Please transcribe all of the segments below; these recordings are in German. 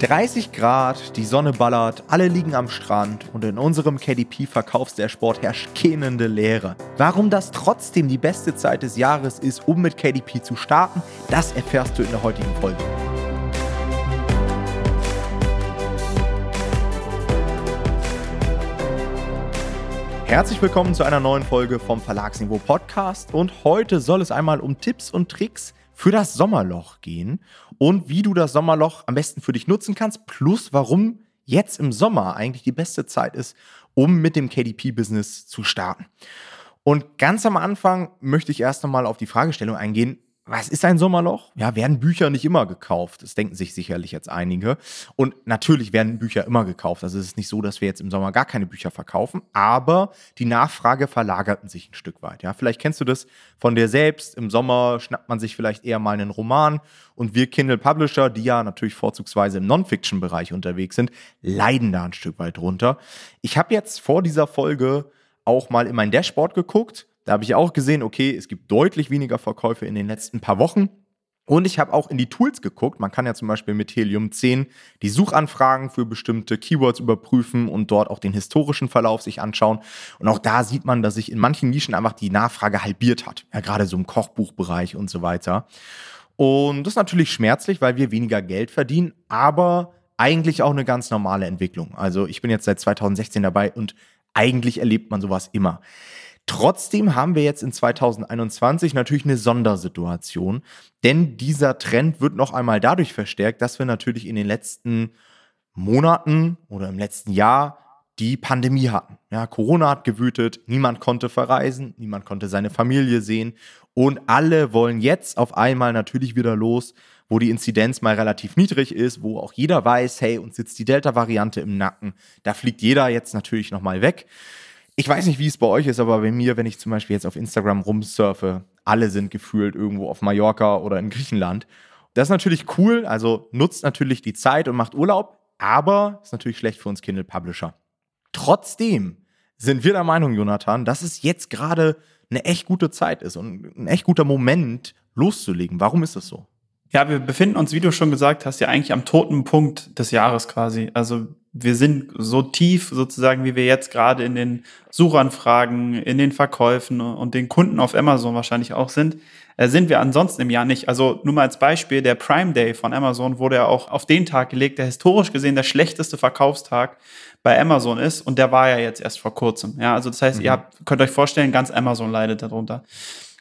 30 Grad, die Sonne ballert, alle liegen am Strand und in unserem KDP-Verkaufsdashboard herrscht kennende Leere. Warum das trotzdem die beste Zeit des Jahres ist, um mit KDP zu starten, das erfährst du in der heutigen Folge. Herzlich willkommen zu einer neuen Folge vom Verlagsniveau Podcast und heute soll es einmal um Tipps und Tricks für das Sommerloch gehen und wie du das Sommerloch am besten für dich nutzen kannst, plus warum jetzt im Sommer eigentlich die beste Zeit ist, um mit dem KDP-Business zu starten. Und ganz am Anfang möchte ich erst einmal auf die Fragestellung eingehen, was ist ein Sommerloch? Ja, werden Bücher nicht immer gekauft? Das denken sich sicherlich jetzt einige. Und natürlich werden Bücher immer gekauft. Also es ist nicht so, dass wir jetzt im Sommer gar keine Bücher verkaufen, aber die Nachfrage verlagerten sich ein Stück weit. Ja, vielleicht kennst du das von dir selbst. Im Sommer schnappt man sich vielleicht eher mal einen Roman und wir Kindle Publisher, die ja natürlich vorzugsweise im Non-Fiction-Bereich unterwegs sind, leiden da ein Stück weit drunter. Ich habe jetzt vor dieser Folge auch mal in mein Dashboard geguckt da habe ich auch gesehen, okay, es gibt deutlich weniger Verkäufe in den letzten paar Wochen. Und ich habe auch in die Tools geguckt. Man kann ja zum Beispiel mit Helium 10 die Suchanfragen für bestimmte Keywords überprüfen und dort auch den historischen Verlauf sich anschauen. Und auch da sieht man, dass sich in manchen Nischen einfach die Nachfrage halbiert hat. Ja, gerade so im Kochbuchbereich und so weiter. Und das ist natürlich schmerzlich, weil wir weniger Geld verdienen, aber eigentlich auch eine ganz normale Entwicklung. Also ich bin jetzt seit 2016 dabei und eigentlich erlebt man sowas immer. Trotzdem haben wir jetzt in 2021 natürlich eine Sondersituation, denn dieser Trend wird noch einmal dadurch verstärkt, dass wir natürlich in den letzten Monaten oder im letzten Jahr die Pandemie hatten. Ja, Corona hat gewütet, niemand konnte verreisen, niemand konnte seine Familie sehen und alle wollen jetzt auf einmal natürlich wieder los, wo die Inzidenz mal relativ niedrig ist, wo auch jeder weiß, hey, uns sitzt die Delta-Variante im Nacken, da fliegt jeder jetzt natürlich nochmal weg. Ich weiß nicht, wie es bei euch ist, aber bei mir, wenn ich zum Beispiel jetzt auf Instagram rumsurfe, alle sind gefühlt irgendwo auf Mallorca oder in Griechenland. Das ist natürlich cool, also nutzt natürlich die Zeit und macht Urlaub, aber ist natürlich schlecht für uns Kindle Publisher. Trotzdem sind wir der Meinung, Jonathan, dass es jetzt gerade eine echt gute Zeit ist und ein echt guter Moment loszulegen. Warum ist das so? Ja, wir befinden uns, wie du schon gesagt hast, ja eigentlich am toten Punkt des Jahres quasi. Also wir sind so tief sozusagen, wie wir jetzt gerade in den Suchanfragen, in den Verkäufen und den Kunden auf Amazon wahrscheinlich auch sind, äh, sind wir ansonsten im Jahr nicht. Also nur mal als Beispiel, der Prime Day von Amazon wurde ja auch auf den Tag gelegt, der historisch gesehen der schlechteste Verkaufstag bei Amazon ist und der war ja jetzt erst vor kurzem. Ja, also das heißt, mhm. ihr habt, könnt euch vorstellen, ganz Amazon leidet darunter.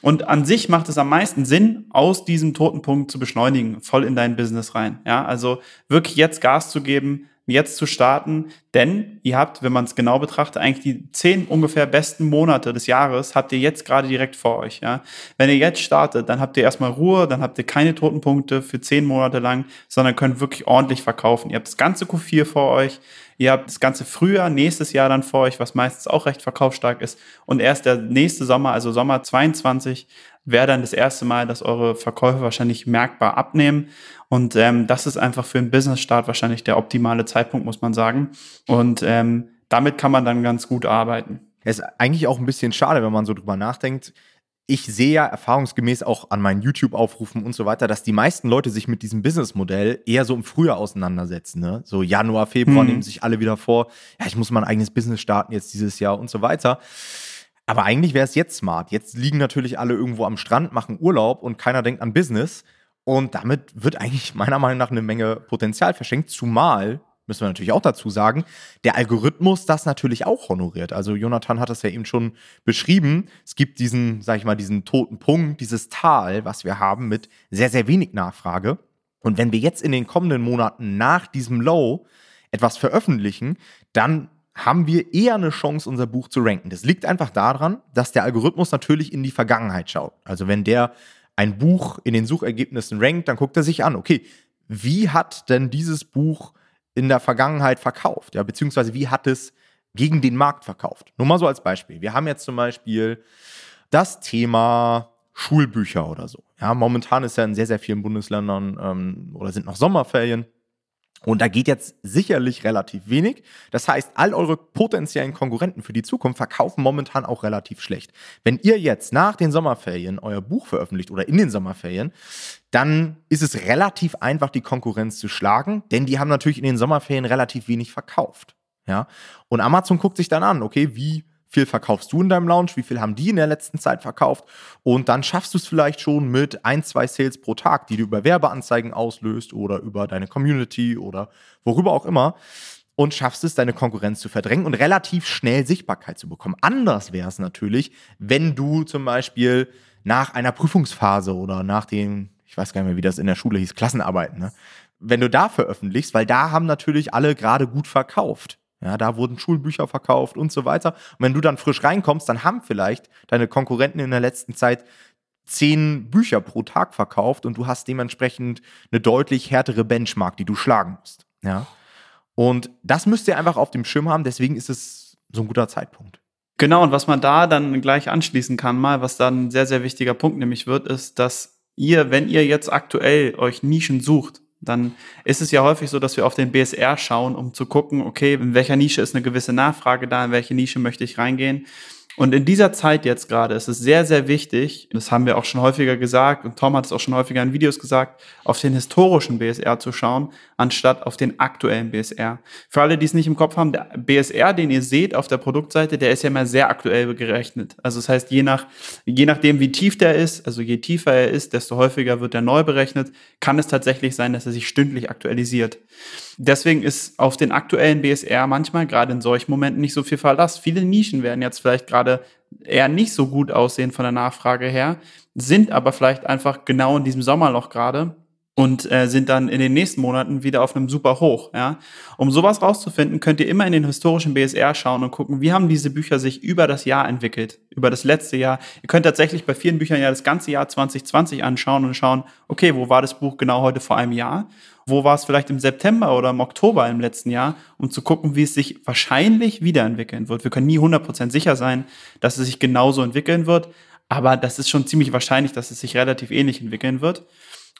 Und an sich macht es am meisten Sinn, aus diesem toten Punkt zu beschleunigen, voll in dein Business rein. Ja, also wirklich jetzt Gas zu geben, jetzt zu starten, denn ihr habt, wenn man es genau betrachtet, eigentlich die zehn ungefähr besten Monate des Jahres habt ihr jetzt gerade direkt vor euch. Ja? Wenn ihr jetzt startet, dann habt ihr erstmal Ruhe, dann habt ihr keine toten Punkte für zehn Monate lang, sondern könnt wirklich ordentlich verkaufen. Ihr habt das ganze Q4 vor euch, ihr habt das ganze Frühjahr, nächstes Jahr dann vor euch, was meistens auch recht verkaufsstark ist und erst der nächste Sommer, also Sommer 22, wäre dann das erste Mal, dass eure Verkäufe wahrscheinlich merkbar abnehmen. Und ähm, das ist einfach für einen Business-Start wahrscheinlich der optimale Zeitpunkt, muss man sagen. Und ähm, damit kann man dann ganz gut arbeiten. Es ist eigentlich auch ein bisschen schade, wenn man so drüber nachdenkt. Ich sehe ja erfahrungsgemäß auch an meinen YouTube-Aufrufen und so weiter, dass die meisten Leute sich mit diesem Businessmodell eher so im Frühjahr auseinandersetzen. Ne? So Januar, Februar hm. nehmen sich alle wieder vor, ja, ich muss mein eigenes Business starten jetzt dieses Jahr und so weiter. Aber eigentlich wäre es jetzt smart. Jetzt liegen natürlich alle irgendwo am Strand, machen Urlaub und keiner denkt an Business. Und damit wird eigentlich meiner Meinung nach eine Menge Potenzial verschenkt, zumal, müssen wir natürlich auch dazu sagen, der Algorithmus das natürlich auch honoriert. Also Jonathan hat das ja eben schon beschrieben. Es gibt diesen, sag ich mal, diesen toten Punkt, dieses Tal, was wir haben mit sehr, sehr wenig Nachfrage. Und wenn wir jetzt in den kommenden Monaten nach diesem Low etwas veröffentlichen, dann haben wir eher eine Chance, unser Buch zu ranken. Das liegt einfach daran, dass der Algorithmus natürlich in die Vergangenheit schaut. Also wenn der ein Buch in den Suchergebnissen rankt, dann guckt er sich an, okay, wie hat denn dieses Buch in der Vergangenheit verkauft? Ja, beziehungsweise wie hat es gegen den Markt verkauft? Nur mal so als Beispiel. Wir haben jetzt zum Beispiel das Thema Schulbücher oder so. Ja, momentan ist ja in sehr, sehr vielen Bundesländern ähm, oder sind noch Sommerferien. Und da geht jetzt sicherlich relativ wenig. Das heißt, all eure potenziellen Konkurrenten für die Zukunft verkaufen momentan auch relativ schlecht. Wenn ihr jetzt nach den Sommerferien euer Buch veröffentlicht oder in den Sommerferien, dann ist es relativ einfach, die Konkurrenz zu schlagen, denn die haben natürlich in den Sommerferien relativ wenig verkauft. Ja? Und Amazon guckt sich dann an, okay, wie viel verkaufst du in deinem Lounge, wie viel haben die in der letzten Zeit verkauft und dann schaffst du es vielleicht schon mit ein, zwei Sales pro Tag, die du über Werbeanzeigen auslöst oder über deine Community oder worüber auch immer und schaffst es, deine Konkurrenz zu verdrängen und relativ schnell Sichtbarkeit zu bekommen. Anders wäre es natürlich, wenn du zum Beispiel nach einer Prüfungsphase oder nach dem, ich weiß gar nicht mehr, wie das in der Schule hieß, Klassenarbeiten, ne? wenn du da veröffentlichst, weil da haben natürlich alle gerade gut verkauft. Ja, da wurden Schulbücher verkauft und so weiter. Und wenn du dann frisch reinkommst, dann haben vielleicht deine Konkurrenten in der letzten Zeit zehn Bücher pro Tag verkauft und du hast dementsprechend eine deutlich härtere Benchmark, die du schlagen musst. Ja. Und das müsst ihr einfach auf dem Schirm haben, deswegen ist es so ein guter Zeitpunkt. Genau, und was man da dann gleich anschließen kann, mal, was dann ein sehr, sehr wichtiger Punkt nämlich wird, ist, dass ihr, wenn ihr jetzt aktuell euch Nischen sucht, dann ist es ja häufig so, dass wir auf den BSR schauen, um zu gucken, okay, in welcher Nische ist eine gewisse Nachfrage da, in welche Nische möchte ich reingehen. Und in dieser Zeit jetzt gerade ist es sehr, sehr wichtig, das haben wir auch schon häufiger gesagt und Tom hat es auch schon häufiger in Videos gesagt, auf den historischen BSR zu schauen, anstatt auf den aktuellen BSR. Für alle, die es nicht im Kopf haben, der BSR, den ihr seht auf der Produktseite, der ist ja immer sehr aktuell gerechnet. Also das heißt, je, nach, je nachdem, wie tief der ist, also je tiefer er ist, desto häufiger wird er neu berechnet, kann es tatsächlich sein, dass er sich stündlich aktualisiert. Deswegen ist auf den aktuellen BSR manchmal gerade in solchen Momenten nicht so viel Verlass. Viele Nischen werden jetzt vielleicht gerade eher nicht so gut aussehen von der Nachfrage her, sind aber vielleicht einfach genau in diesem Sommerloch gerade und äh, sind dann in den nächsten Monaten wieder auf einem super Hoch. Ja? Um sowas rauszufinden, könnt ihr immer in den historischen BSR schauen und gucken, wie haben diese Bücher sich über das Jahr entwickelt, über das letzte Jahr. Ihr könnt tatsächlich bei vielen Büchern ja das ganze Jahr 2020 anschauen und schauen, okay, wo war das Buch genau heute vor einem Jahr? Wo war es vielleicht im September oder im Oktober im letzten Jahr, um zu gucken, wie es sich wahrscheinlich wiederentwickeln wird. Wir können nie 100% sicher sein, dass es sich genauso entwickeln wird, aber das ist schon ziemlich wahrscheinlich, dass es sich relativ ähnlich entwickeln wird.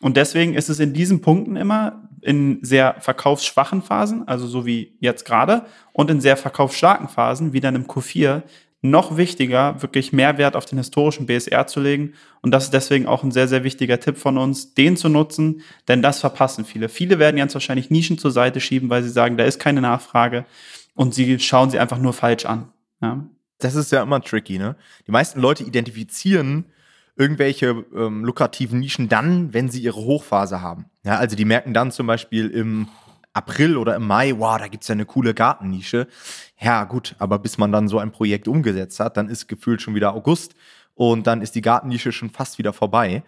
Und deswegen ist es in diesen Punkten immer in sehr verkaufsschwachen Phasen, also so wie jetzt gerade, und in sehr verkaufsstarken Phasen, wie dann im Q4, noch wichtiger, wirklich Mehrwert auf den historischen BSR zu legen. Und das ist deswegen auch ein sehr, sehr wichtiger Tipp von uns, den zu nutzen, denn das verpassen viele. Viele werden ganz wahrscheinlich Nischen zur Seite schieben, weil sie sagen, da ist keine Nachfrage und sie schauen sie einfach nur falsch an. Ja. Das ist ja immer tricky, ne? Die meisten Leute identifizieren irgendwelche ähm, lukrativen Nischen dann, wenn sie ihre Hochphase haben. Ja, also die merken dann zum Beispiel im April oder im Mai, wow, da gibt es ja eine coole Gartennische. Ja, gut, aber bis man dann so ein Projekt umgesetzt hat, dann ist gefühlt schon wieder August und dann ist die Gartennische schon fast wieder vorbei.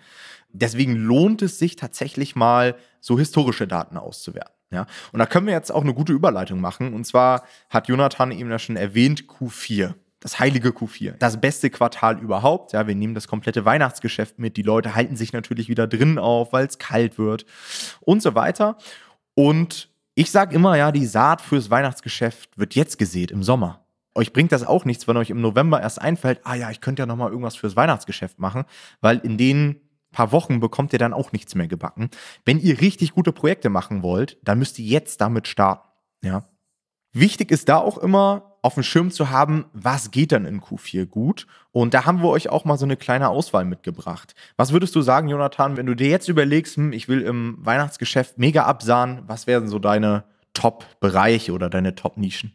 Deswegen lohnt es sich tatsächlich mal, so historische Daten auszuwerten. Ja, und da können wir jetzt auch eine gute Überleitung machen. Und zwar hat Jonathan eben ja schon erwähnt, Q4 das heilige Q4. Das beste Quartal überhaupt. Ja, wir nehmen das komplette Weihnachtsgeschäft mit. Die Leute halten sich natürlich wieder drin auf, weil es kalt wird und so weiter. Und ich sage immer, ja, die Saat fürs Weihnachtsgeschäft wird jetzt gesät im Sommer. Euch bringt das auch nichts, wenn euch im November erst einfällt, ah ja, ich könnte ja noch mal irgendwas fürs Weihnachtsgeschäft machen, weil in den paar Wochen bekommt ihr dann auch nichts mehr gebacken. Wenn ihr richtig gute Projekte machen wollt, dann müsst ihr jetzt damit starten. Ja. Wichtig ist da auch immer, auf dem Schirm zu haben, was geht dann in Q4 gut. Und da haben wir euch auch mal so eine kleine Auswahl mitgebracht. Was würdest du sagen, Jonathan, wenn du dir jetzt überlegst, hm, ich will im Weihnachtsgeschäft mega absahen, was wären so deine Top-Bereiche oder deine Top-Nischen?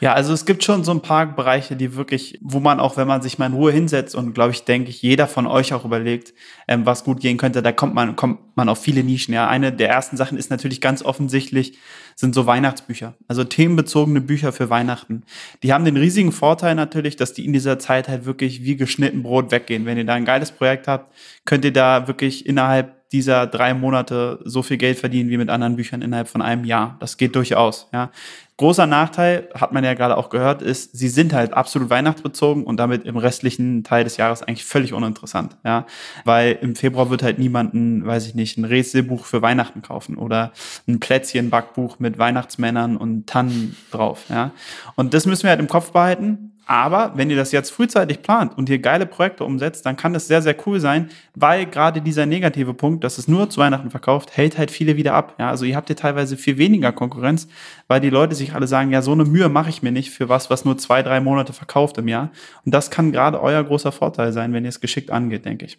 Ja, also es gibt schon so ein paar Bereiche, die wirklich, wo man auch, wenn man sich mal in Ruhe hinsetzt und glaube ich, denke ich, jeder von euch auch überlegt, ähm, was gut gehen könnte, da kommt man, kommt man auf viele Nischen. Ja, eine der ersten Sachen ist natürlich ganz offensichtlich, sind so Weihnachtsbücher. Also themenbezogene Bücher für Weihnachten. Die haben den riesigen Vorteil natürlich, dass die in dieser Zeit halt wirklich wie geschnitten Brot weggehen. Wenn ihr da ein geiles Projekt habt, könnt ihr da wirklich innerhalb dieser drei Monate so viel Geld verdienen wie mit anderen Büchern innerhalb von einem Jahr. Das geht durchaus. Ja. Großer Nachteil, hat man ja gerade auch gehört, ist, sie sind halt absolut weihnachtsbezogen und damit im restlichen Teil des Jahres eigentlich völlig uninteressant, ja. Weil im Februar wird halt niemanden, weiß ich nicht, ein Rätselbuch für Weihnachten kaufen oder ein Plätzchenbackbuch mit Weihnachtsmännern und Tannen drauf, ja. Und das müssen wir halt im Kopf behalten. Aber wenn ihr das jetzt frühzeitig plant und ihr geile Projekte umsetzt, dann kann das sehr, sehr cool sein, weil gerade dieser negative Punkt, dass es nur zu Weihnachten verkauft, hält halt viele wieder ab. Ja, also ihr habt hier teilweise viel weniger Konkurrenz, weil die Leute sich alle sagen, ja, so eine Mühe mache ich mir nicht für was, was nur zwei, drei Monate verkauft im Jahr. Und das kann gerade euer großer Vorteil sein, wenn ihr es geschickt angeht, denke ich.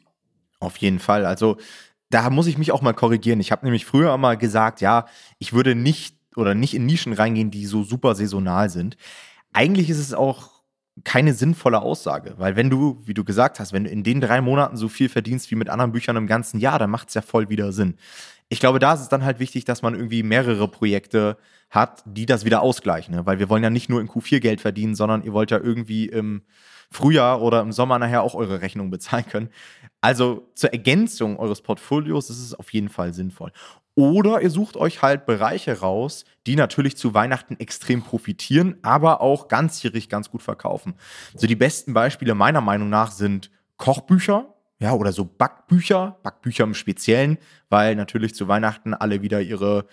Auf jeden Fall. Also da muss ich mich auch mal korrigieren. Ich habe nämlich früher mal gesagt, ja, ich würde nicht oder nicht in Nischen reingehen, die so super saisonal sind. Eigentlich ist es auch keine sinnvolle Aussage, weil wenn du, wie du gesagt hast, wenn du in den drei Monaten so viel verdienst wie mit anderen Büchern im ganzen Jahr, dann macht es ja voll wieder Sinn. Ich glaube, da ist es dann halt wichtig, dass man irgendwie mehrere Projekte hat, die das wieder ausgleichen, ne? weil wir wollen ja nicht nur in Q4 Geld verdienen, sondern ihr wollt ja irgendwie im Frühjahr oder im Sommer nachher auch eure Rechnung bezahlen können. Also zur Ergänzung eures Portfolios ist es auf jeden Fall sinnvoll. Oder ihr sucht euch halt Bereiche raus, die natürlich zu Weihnachten extrem profitieren, aber auch ganzjährig ganz gut verkaufen. So die besten Beispiele meiner Meinung nach sind Kochbücher, ja, oder so Backbücher, Backbücher im Speziellen, weil natürlich zu Weihnachten alle wieder ihre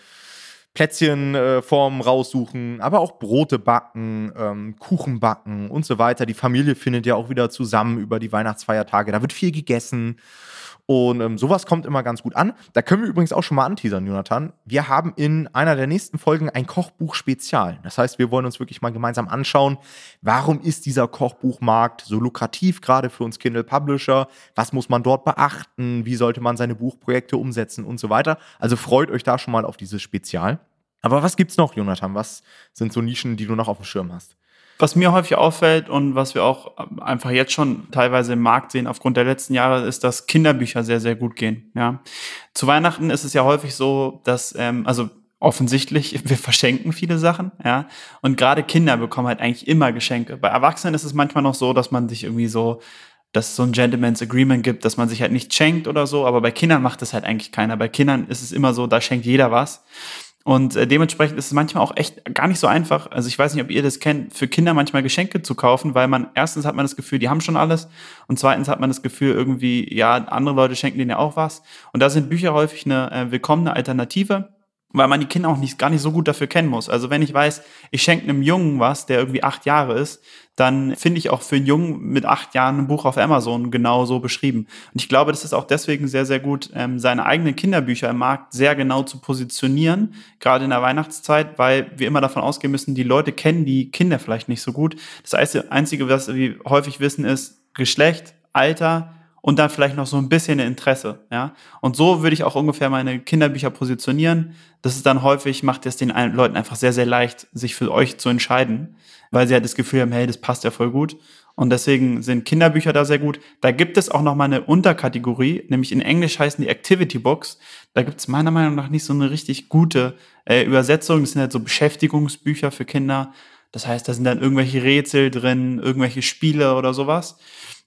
Plätzchenformen äh, raussuchen, aber auch Brote backen, ähm, Kuchen backen und so weiter. Die Familie findet ja auch wieder zusammen über die Weihnachtsfeiertage. Da wird viel gegessen. Und ähm, sowas kommt immer ganz gut an. Da können wir übrigens auch schon mal anteasern, Jonathan. Wir haben in einer der nächsten Folgen ein Kochbuch-Spezial. Das heißt, wir wollen uns wirklich mal gemeinsam anschauen, warum ist dieser Kochbuchmarkt so lukrativ, gerade für uns Kindle Publisher? Was muss man dort beachten? Wie sollte man seine Buchprojekte umsetzen und so weiter? Also freut euch da schon mal auf dieses Spezial. Aber was gibt's noch, Jonathan? Was sind so Nischen, die du noch auf dem Schirm hast? Was mir häufig auffällt und was wir auch einfach jetzt schon teilweise im Markt sehen aufgrund der letzten Jahre, ist, dass Kinderbücher sehr, sehr gut gehen. Ja. Zu Weihnachten ist es ja häufig so, dass, ähm, also offensichtlich, wir verschenken viele Sachen, ja. Und gerade Kinder bekommen halt eigentlich immer Geschenke. Bei Erwachsenen ist es manchmal noch so, dass man sich irgendwie so, dass es so ein Gentleman's Agreement gibt, dass man sich halt nicht schenkt oder so, aber bei Kindern macht das halt eigentlich keiner. Bei Kindern ist es immer so, da schenkt jeder was. Und äh, dementsprechend ist es manchmal auch echt gar nicht so einfach. Also ich weiß nicht, ob ihr das kennt, für Kinder manchmal Geschenke zu kaufen, weil man erstens hat man das Gefühl, die haben schon alles und zweitens hat man das Gefühl irgendwie, ja, andere Leute schenken denen ja auch was. Und da sind Bücher häufig eine äh, willkommene Alternative weil man die Kinder auch nicht, gar nicht so gut dafür kennen muss. Also wenn ich weiß, ich schenke einem Jungen was, der irgendwie acht Jahre ist, dann finde ich auch für einen Jungen mit acht Jahren ein Buch auf Amazon genau so beschrieben. Und ich glaube, das ist auch deswegen sehr, sehr gut, ähm, seine eigenen Kinderbücher im Markt sehr genau zu positionieren, gerade in der Weihnachtszeit, weil wir immer davon ausgehen müssen, die Leute kennen die Kinder vielleicht nicht so gut. Das Einzige, was wir häufig wissen, ist Geschlecht, Alter, und dann vielleicht noch so ein bisschen Interesse, ja. Und so würde ich auch ungefähr meine Kinderbücher positionieren. Das ist dann häufig, macht es den Leuten einfach sehr, sehr leicht, sich für euch zu entscheiden, weil sie halt das Gefühl haben, hey, das passt ja voll gut. Und deswegen sind Kinderbücher da sehr gut. Da gibt es auch noch mal eine Unterkategorie, nämlich in Englisch heißen die Activity Books. Da gibt es meiner Meinung nach nicht so eine richtig gute äh, Übersetzung. Das sind halt so Beschäftigungsbücher für Kinder. Das heißt, da sind dann irgendwelche Rätsel drin, irgendwelche Spiele oder sowas.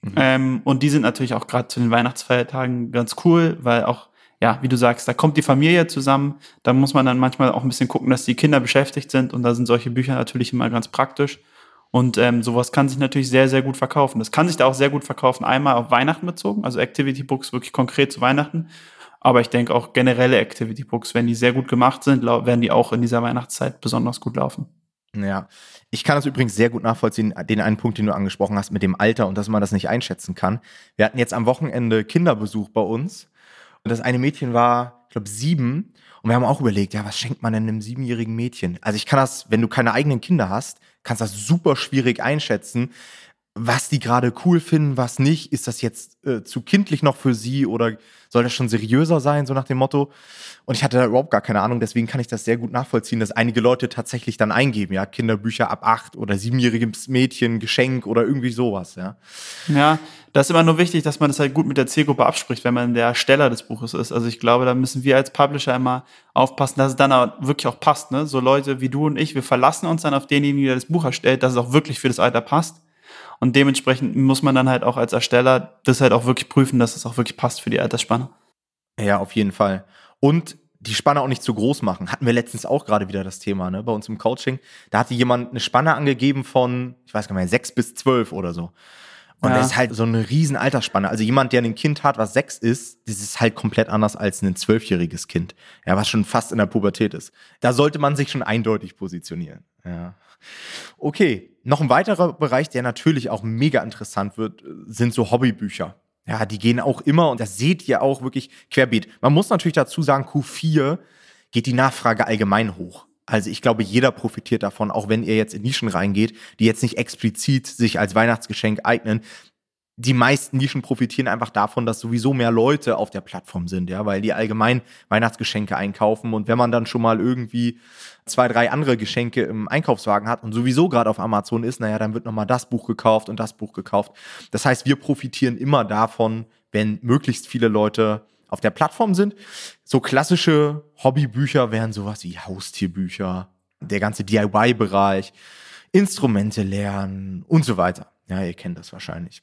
Mhm. Ähm, und die sind natürlich auch gerade zu den Weihnachtsfeiertagen ganz cool, weil auch, ja, wie du sagst, da kommt die Familie zusammen. Da muss man dann manchmal auch ein bisschen gucken, dass die Kinder beschäftigt sind. Und da sind solche Bücher natürlich immer ganz praktisch. Und ähm, sowas kann sich natürlich sehr, sehr gut verkaufen. Das kann sich da auch sehr gut verkaufen, einmal auf Weihnachten bezogen, also Activity Books wirklich konkret zu Weihnachten. Aber ich denke auch generelle Activity Books, wenn die sehr gut gemacht sind, werden die auch in dieser Weihnachtszeit besonders gut laufen. Ja, ich kann das übrigens sehr gut nachvollziehen, den einen Punkt, den du angesprochen hast mit dem Alter und dass man das nicht einschätzen kann. Wir hatten jetzt am Wochenende Kinderbesuch bei uns und das eine Mädchen war, ich glaube, sieben und wir haben auch überlegt, ja, was schenkt man denn einem siebenjährigen Mädchen? Also ich kann das, wenn du keine eigenen Kinder hast, kannst das super schwierig einschätzen, was die gerade cool finden, was nicht. Ist das jetzt äh, zu kindlich noch für sie oder soll das schon seriöser sein, so nach dem Motto? Und ich hatte da überhaupt gar keine Ahnung, deswegen kann ich das sehr gut nachvollziehen, dass einige Leute tatsächlich dann eingeben, ja, Kinderbücher ab acht oder siebenjähriges Mädchen, Geschenk oder irgendwie sowas, ja. Ja, das ist immer nur wichtig, dass man das halt gut mit der Zielgruppe abspricht, wenn man der Steller des Buches ist. Also ich glaube, da müssen wir als Publisher immer aufpassen, dass es dann auch wirklich auch passt, ne? So Leute wie du und ich, wir verlassen uns dann auf denjenigen, der das Buch erstellt, dass es auch wirklich für das Alter passt. Und dementsprechend muss man dann halt auch als Ersteller das halt auch wirklich prüfen, dass es auch wirklich passt für die Altersspanne. Ja, auf jeden Fall. Und die Spanne auch nicht zu groß machen. Hatten wir letztens auch gerade wieder das Thema, ne, bei uns im Coaching. Da hatte jemand eine Spanne angegeben von, ich weiß gar nicht mehr, sechs bis zwölf oder so. Und ja. das ist halt so eine riesen Altersspanne. Also jemand, der ein Kind hat, was sechs ist, das ist halt komplett anders als ein zwölfjähriges Kind. Ja, was schon fast in der Pubertät ist. Da sollte man sich schon eindeutig positionieren. Ja. Okay. Noch ein weiterer Bereich, der natürlich auch mega interessant wird, sind so Hobbybücher. Ja, die gehen auch immer und das seht ihr auch wirklich querbeet. Man muss natürlich dazu sagen, Q4 geht die Nachfrage allgemein hoch. Also ich glaube, jeder profitiert davon, auch wenn ihr jetzt in Nischen reingeht, die jetzt nicht explizit sich als Weihnachtsgeschenk eignen. Die meisten Nischen profitieren einfach davon, dass sowieso mehr Leute auf der Plattform sind, ja, weil die allgemein Weihnachtsgeschenke einkaufen und wenn man dann schon mal irgendwie zwei, drei andere Geschenke im Einkaufswagen hat und sowieso gerade auf Amazon ist, naja, dann wird nochmal das Buch gekauft und das Buch gekauft. Das heißt, wir profitieren immer davon, wenn möglichst viele Leute auf der Plattform sind. So klassische Hobbybücher wären sowas wie Haustierbücher, der ganze DIY-Bereich, Instrumente lernen und so weiter. Ja, ihr kennt das wahrscheinlich.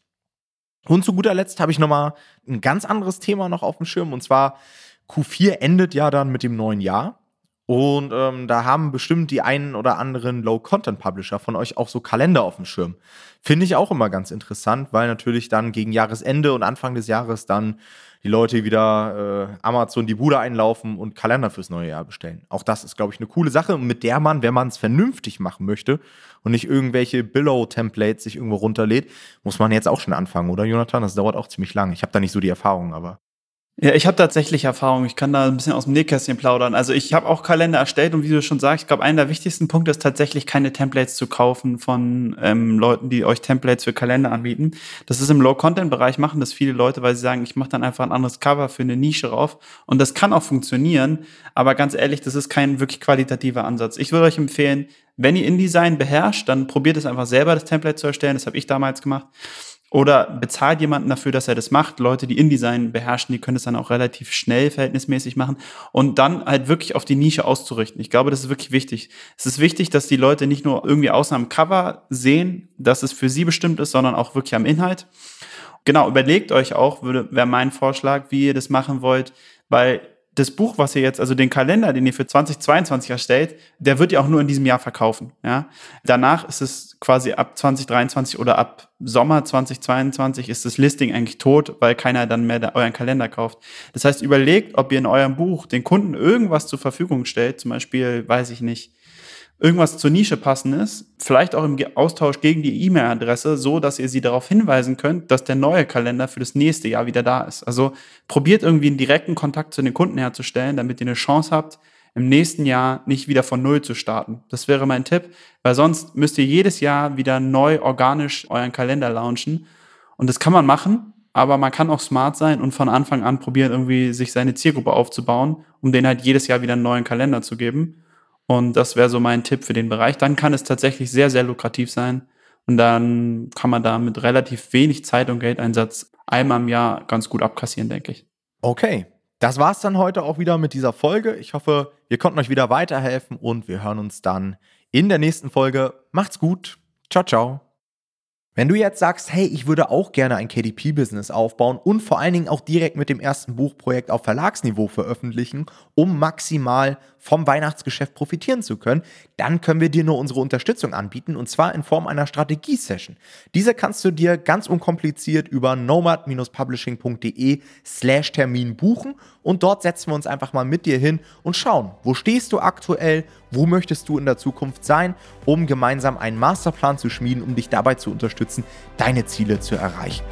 Und zu guter Letzt habe ich nochmal ein ganz anderes Thema noch auf dem Schirm und zwar Q4 endet ja dann mit dem neuen Jahr. Und ähm, da haben bestimmt die einen oder anderen Low-Content-Publisher von euch auch so Kalender auf dem Schirm. Finde ich auch immer ganz interessant, weil natürlich dann gegen Jahresende und Anfang des Jahres dann die Leute wieder äh, Amazon die Bude einlaufen und Kalender fürs neue Jahr bestellen. Auch das ist, glaube ich, eine coole Sache, mit der man, wenn man es vernünftig machen möchte und nicht irgendwelche Billow-Templates sich irgendwo runterlädt, muss man jetzt auch schon anfangen, oder Jonathan? Das dauert auch ziemlich lange. Ich habe da nicht so die Erfahrung, aber. Ja, ich habe tatsächlich Erfahrung. Ich kann da ein bisschen aus dem Nähkästchen plaudern. Also ich habe auch Kalender erstellt und wie du schon sagst, ich glaube, einer der wichtigsten Punkte ist tatsächlich keine Templates zu kaufen von ähm, Leuten, die euch Templates für Kalender anbieten. Das ist im Low-Content-Bereich machen das viele Leute, weil sie sagen, ich mache dann einfach ein anderes Cover für eine Nische rauf. Und das kann auch funktionieren, aber ganz ehrlich, das ist kein wirklich qualitativer Ansatz. Ich würde euch empfehlen, wenn ihr InDesign beherrscht, dann probiert es einfach selber, das Template zu erstellen. Das habe ich damals gemacht. Oder bezahlt jemanden dafür, dass er das macht. Leute, die InDesign beherrschen, die können es dann auch relativ schnell verhältnismäßig machen und dann halt wirklich auf die Nische auszurichten. Ich glaube, das ist wirklich wichtig. Es ist wichtig, dass die Leute nicht nur irgendwie außen am Cover sehen, dass es für sie bestimmt ist, sondern auch wirklich am Inhalt. Genau, überlegt euch auch, wäre mein Vorschlag, wie ihr das machen wollt, weil das Buch, was ihr jetzt, also den Kalender, den ihr für 2022 erstellt, der wird ihr auch nur in diesem Jahr verkaufen. Ja? Danach ist es quasi ab 2023 oder ab Sommer 2022 ist das Listing eigentlich tot, weil keiner dann mehr euren Kalender kauft. Das heißt, überlegt, ob ihr in eurem Buch den Kunden irgendwas zur Verfügung stellt, zum Beispiel, weiß ich nicht, irgendwas zur Nische passendes, vielleicht auch im Austausch gegen die E-Mail-Adresse, so dass ihr sie darauf hinweisen könnt, dass der neue Kalender für das nächste Jahr wieder da ist. Also probiert irgendwie einen direkten Kontakt zu den Kunden herzustellen, damit ihr eine Chance habt, im nächsten Jahr nicht wieder von Null zu starten. Das wäre mein Tipp, weil sonst müsst ihr jedes Jahr wieder neu organisch euren Kalender launchen. Und das kann man machen, aber man kann auch smart sein und von Anfang an probieren, irgendwie sich seine Zielgruppe aufzubauen, um denen halt jedes Jahr wieder einen neuen Kalender zu geben. Und das wäre so mein Tipp für den Bereich. Dann kann es tatsächlich sehr, sehr lukrativ sein. Und dann kann man da mit relativ wenig Zeit und Geldeinsatz einmal im Jahr ganz gut abkassieren, denke ich. Okay. Das war's dann heute auch wieder mit dieser Folge. Ich hoffe, wir konnten euch wieder weiterhelfen und wir hören uns dann in der nächsten Folge. Macht's gut. Ciao, ciao. Wenn du jetzt sagst, hey, ich würde auch gerne ein KDP-Business aufbauen und vor allen Dingen auch direkt mit dem ersten Buchprojekt auf Verlagsniveau veröffentlichen, um maximal vom Weihnachtsgeschäft profitieren zu können, dann können wir dir nur unsere Unterstützung anbieten und zwar in Form einer Strategie-Session. Diese kannst du dir ganz unkompliziert über nomad-publishing.de slash Termin buchen und dort setzen wir uns einfach mal mit dir hin und schauen, wo stehst du aktuell, wo möchtest du in der Zukunft sein, um gemeinsam einen Masterplan zu schmieden, um dich dabei zu unterstützen, deine Ziele zu erreichen.